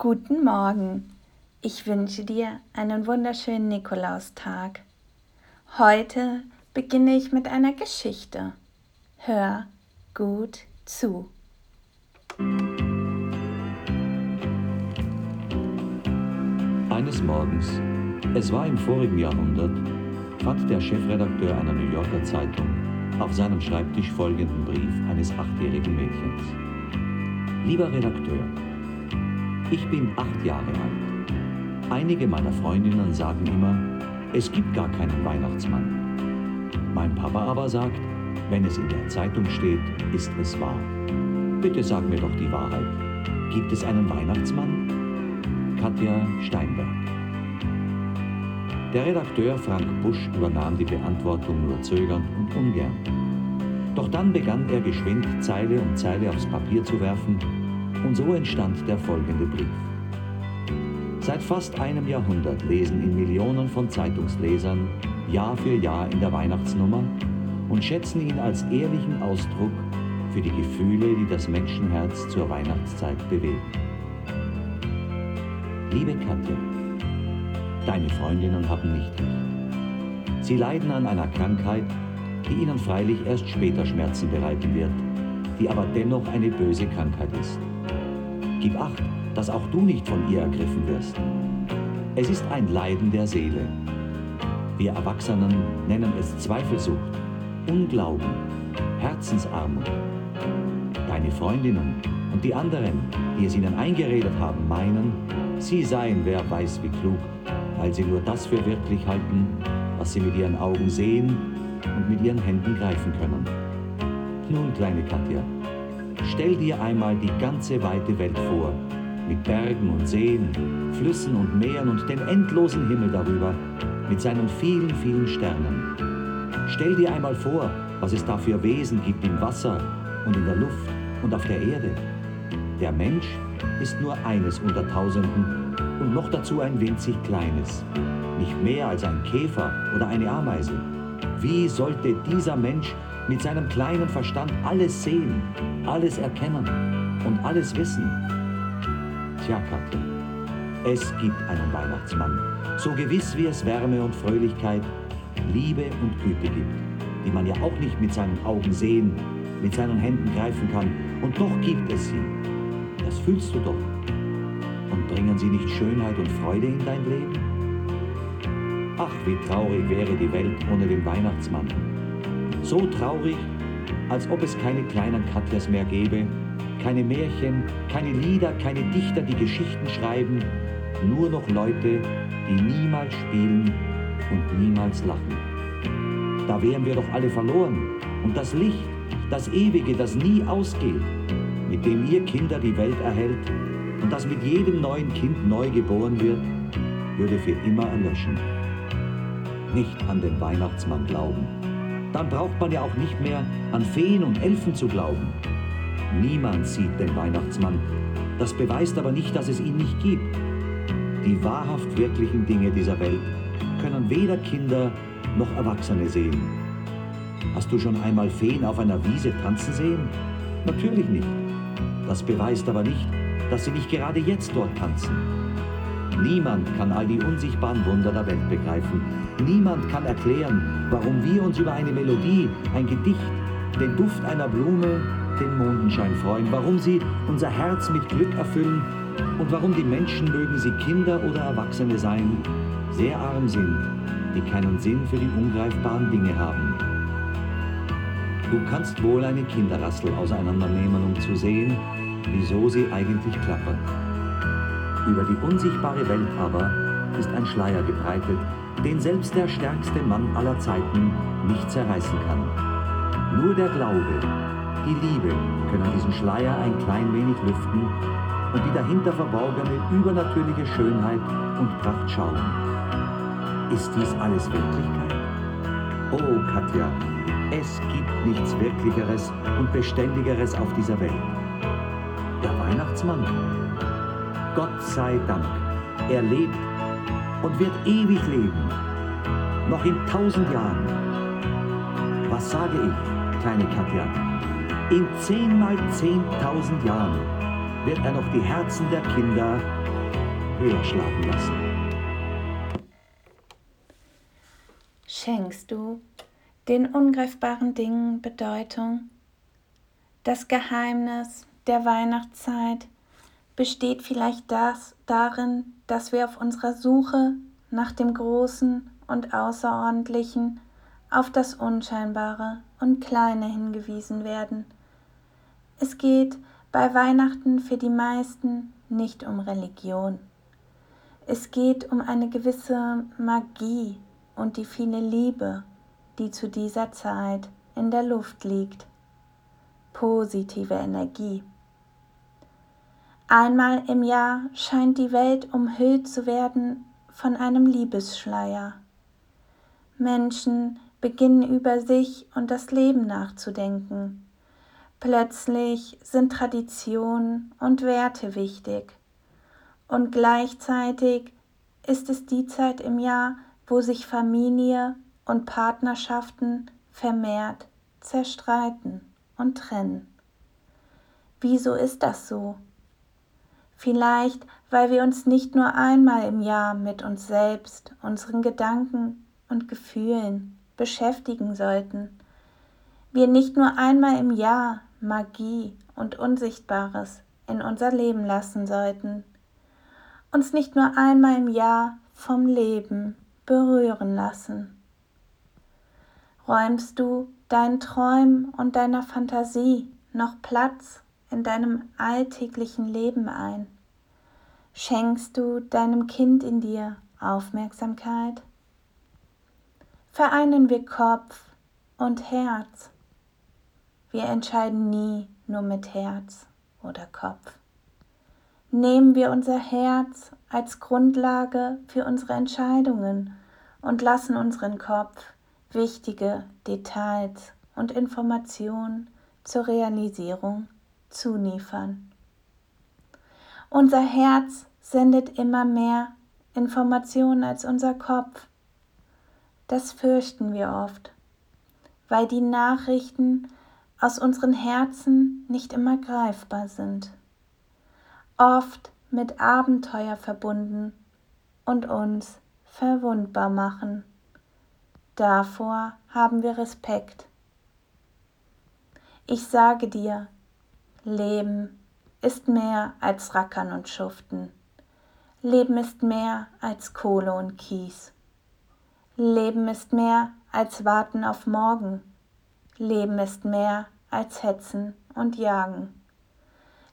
Guten Morgen. Ich wünsche dir einen wunderschönen Nikolaustag. Heute beginne ich mit einer Geschichte. Hör gut zu. Eines Morgens, es war im vorigen Jahrhundert, fand der Chefredakteur einer New Yorker Zeitung auf seinem Schreibtisch folgenden Brief eines achtjährigen Mädchens. Lieber Redakteur, ich bin acht Jahre alt. Einige meiner Freundinnen sagen immer, es gibt gar keinen Weihnachtsmann. Mein Papa aber sagt, wenn es in der Zeitung steht, ist es wahr. Bitte sag mir doch die Wahrheit. Gibt es einen Weihnachtsmann? Katja Steinberg. Der Redakteur Frank Busch übernahm die Beantwortung nur zögernd und ungern. Doch dann begann er geschwind Zeile um Zeile aufs Papier zu werfen und so entstand der folgende Brief. Seit fast einem Jahrhundert lesen ihn Millionen von Zeitungslesern Jahr für Jahr in der Weihnachtsnummer und schätzen ihn als ehrlichen Ausdruck für die Gefühle, die das Menschenherz zur Weihnachtszeit bewegen. Liebe Katja, Deine Freundinnen haben nicht recht. Sie leiden an einer Krankheit, die ihnen freilich erst später Schmerzen bereiten wird, die aber dennoch eine böse Krankheit ist. Gib acht, dass auch du nicht von ihr ergriffen wirst. Es ist ein Leiden der Seele. Wir Erwachsenen nennen es Zweifelsucht, Unglauben, Herzensarmut. Deine Freundinnen und die anderen, die es ihnen eingeredet haben, meinen, sie seien wer weiß wie klug weil sie nur das für wirklich halten, was sie mit ihren Augen sehen und mit ihren Händen greifen können. Nun, kleine Katja, stell dir einmal die ganze weite Welt vor, mit Bergen und Seen, Flüssen und Meeren und dem endlosen Himmel darüber, mit seinen vielen, vielen Sternen. Stell dir einmal vor, was es da für Wesen gibt im Wasser und in der Luft und auf der Erde. Der Mensch ist nur eines unter Tausenden und noch dazu ein winzig kleines, nicht mehr als ein Käfer oder eine Ameise. Wie sollte dieser Mensch mit seinem kleinen Verstand alles sehen, alles erkennen und alles wissen? Tja, Katja, es gibt einen Weihnachtsmann, so gewiss wie es Wärme und Fröhlichkeit, Liebe und Güte gibt, die man ja auch nicht mit seinen Augen sehen, mit seinen Händen greifen kann, und doch gibt es sie. Das fühlst du doch. Und bringen sie nicht Schönheit und Freude in dein Leben? Ach, wie traurig wäre die Welt ohne den Weihnachtsmann. So traurig, als ob es keine kleinen Katjas mehr gäbe, keine Märchen, keine Lieder, keine Dichter, die Geschichten schreiben, nur noch Leute, die niemals spielen und niemals lachen. Da wären wir doch alle verloren. Und das Licht, das Ewige, das nie ausgeht, mit dem ihr Kinder die Welt erhält, und das mit jedem neuen Kind neu geboren wird, würde für immer erlöschen. Nicht an den Weihnachtsmann glauben. Dann braucht man ja auch nicht mehr an Feen und Elfen zu glauben. Niemand sieht den Weihnachtsmann. Das beweist aber nicht, dass es ihn nicht gibt. Die wahrhaft wirklichen Dinge dieser Welt können weder Kinder noch Erwachsene sehen. Hast du schon einmal Feen auf einer Wiese tanzen sehen? Natürlich nicht. Das beweist aber nicht, dass sie nicht gerade jetzt dort tanzen. Niemand kann all die unsichtbaren Wunder der Welt begreifen. Niemand kann erklären, warum wir uns über eine Melodie, ein Gedicht, den Duft einer Blume, den Mondenschein freuen, warum sie unser Herz mit Glück erfüllen und warum die Menschen, mögen sie Kinder oder Erwachsene sein, sehr arm sind, die keinen Sinn für die ungreifbaren Dinge haben. Du kannst wohl eine Kinderrassel auseinandernehmen, um zu sehen, wieso sie eigentlich klappert. Über die unsichtbare Welt aber ist ein Schleier gebreitet, den selbst der stärkste Mann aller Zeiten nicht zerreißen kann. Nur der Glaube, die Liebe können diesen Schleier ein klein wenig lüften und die dahinter verborgene übernatürliche Schönheit und Pracht schauen. Ist dies alles Wirklichkeit? Oh, Katja, es gibt nichts Wirklicheres und Beständigeres auf dieser Welt. Weihnachtsmann. Gott sei Dank, er lebt und wird ewig leben, noch in tausend Jahren. Was sage ich, kleine Katja? In zehn mal zehntausend Jahren wird er noch die Herzen der Kinder höher schlagen lassen. Schenkst du den ungreifbaren Dingen Bedeutung? Das Geheimnis der Weihnachtszeit besteht vielleicht das darin, dass wir auf unserer Suche nach dem Großen und Außerordentlichen auf das Unscheinbare und Kleine hingewiesen werden. Es geht bei Weihnachten für die meisten nicht um Religion. Es geht um eine gewisse Magie und die viele Liebe, die zu dieser Zeit in der Luft liegt. Positive Energie. Einmal im Jahr scheint die Welt umhüllt zu werden von einem Liebesschleier. Menschen beginnen über sich und das Leben nachzudenken. Plötzlich sind Traditionen und Werte wichtig. Und gleichzeitig ist es die Zeit im Jahr, wo sich Familie und Partnerschaften vermehrt zerstreiten und trennen. Wieso ist das so? Vielleicht, weil wir uns nicht nur einmal im Jahr mit uns selbst, unseren Gedanken und Gefühlen beschäftigen sollten. Wir nicht nur einmal im Jahr Magie und Unsichtbares in unser Leben lassen sollten. Uns nicht nur einmal im Jahr vom Leben berühren lassen. Räumst du deinen Träumen und deiner Fantasie noch Platz in deinem alltäglichen Leben ein? Schenkst du deinem Kind in dir Aufmerksamkeit? Vereinen wir Kopf und Herz. Wir entscheiden nie nur mit Herz oder Kopf. Nehmen wir unser Herz als Grundlage für unsere Entscheidungen und lassen unseren Kopf wichtige Details und Informationen zur Realisierung zuniefern. Unser Herz sendet immer mehr Informationen als unser Kopf. Das fürchten wir oft, weil die Nachrichten aus unseren Herzen nicht immer greifbar sind, oft mit Abenteuer verbunden und uns verwundbar machen. Davor haben wir Respekt. Ich sage dir, Leben ist mehr als Rackern und Schuften. Leben ist mehr als Kohle und Kies. Leben ist mehr als Warten auf morgen. Leben ist mehr als Hetzen und Jagen.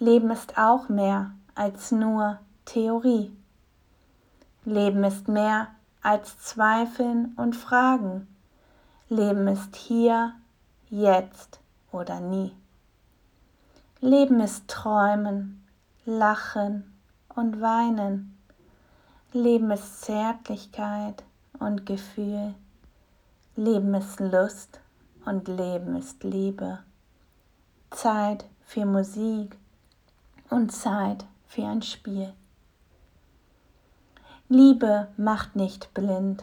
Leben ist auch mehr als nur Theorie. Leben ist mehr als Zweifeln und Fragen. Leben ist hier, jetzt oder nie. Leben ist Träumen, Lachen und Weinen. Leben ist Zärtlichkeit und Gefühl. Leben ist Lust und Leben ist Liebe. Zeit für Musik und Zeit für ein Spiel. Liebe macht nicht blind.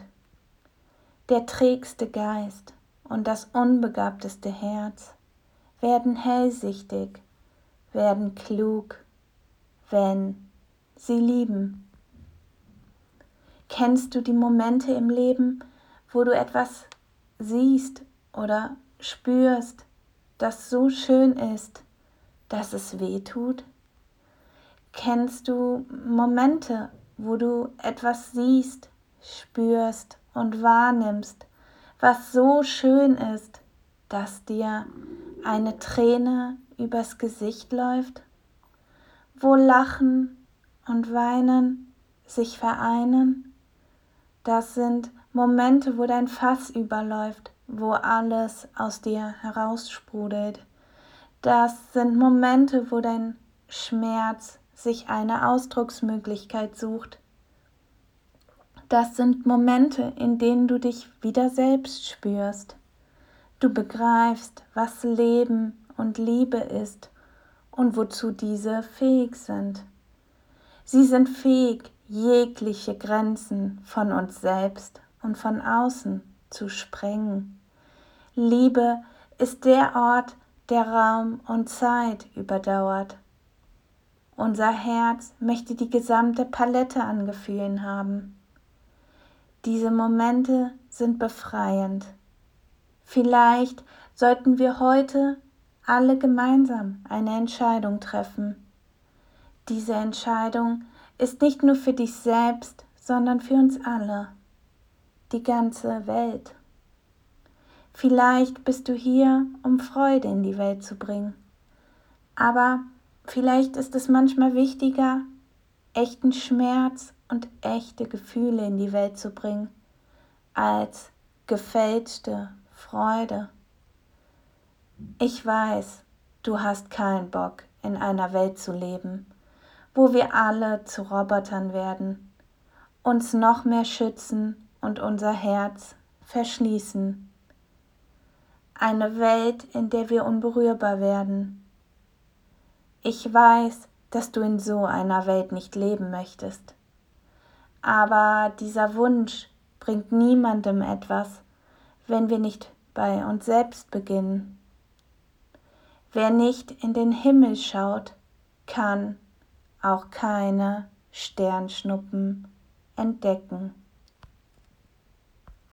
Der trägste Geist und das unbegabteste Herz werden hellsichtig, werden klug, wenn sie lieben. Kennst du die Momente im Leben, wo du etwas siehst oder spürst, das so schön ist, dass es weh tut? Kennst du Momente, wo du etwas siehst, spürst und wahrnimmst, was so schön ist, dass dir eine Träne übers Gesicht läuft, wo Lachen und Weinen sich vereinen. Das sind Momente, wo dein Fass überläuft, wo alles aus dir heraussprudelt. Das sind Momente, wo dein Schmerz sich eine Ausdrucksmöglichkeit sucht. Das sind Momente, in denen du dich wieder selbst spürst. Du begreifst, was Leben und Liebe ist und wozu diese fähig sind. Sie sind fähig, jegliche Grenzen von uns selbst und von außen zu sprengen. Liebe ist der Ort, der Raum und Zeit überdauert Unser Herz möchte die gesamte Palette an Gefühlen haben. Diese Momente sind befreiend. Vielleicht sollten wir heute alle gemeinsam eine Entscheidung treffen. Diese Entscheidung ist nicht nur für dich selbst, sondern für uns alle, die ganze Welt. Vielleicht bist du hier, um Freude in die Welt zu bringen. Aber vielleicht ist es manchmal wichtiger, echten Schmerz und echte Gefühle in die Welt zu bringen, als gefälschte Freude. Ich weiß, du hast keinen Bock, in einer Welt zu leben, wo wir alle zu Robotern werden, uns noch mehr schützen und unser Herz verschließen eine Welt, in der wir unberührbar werden. Ich weiß, dass du in so einer Welt nicht leben möchtest. Aber dieser Wunsch bringt niemandem etwas, wenn wir nicht bei uns selbst beginnen. Wer nicht in den Himmel schaut, kann auch keine Sternschnuppen entdecken.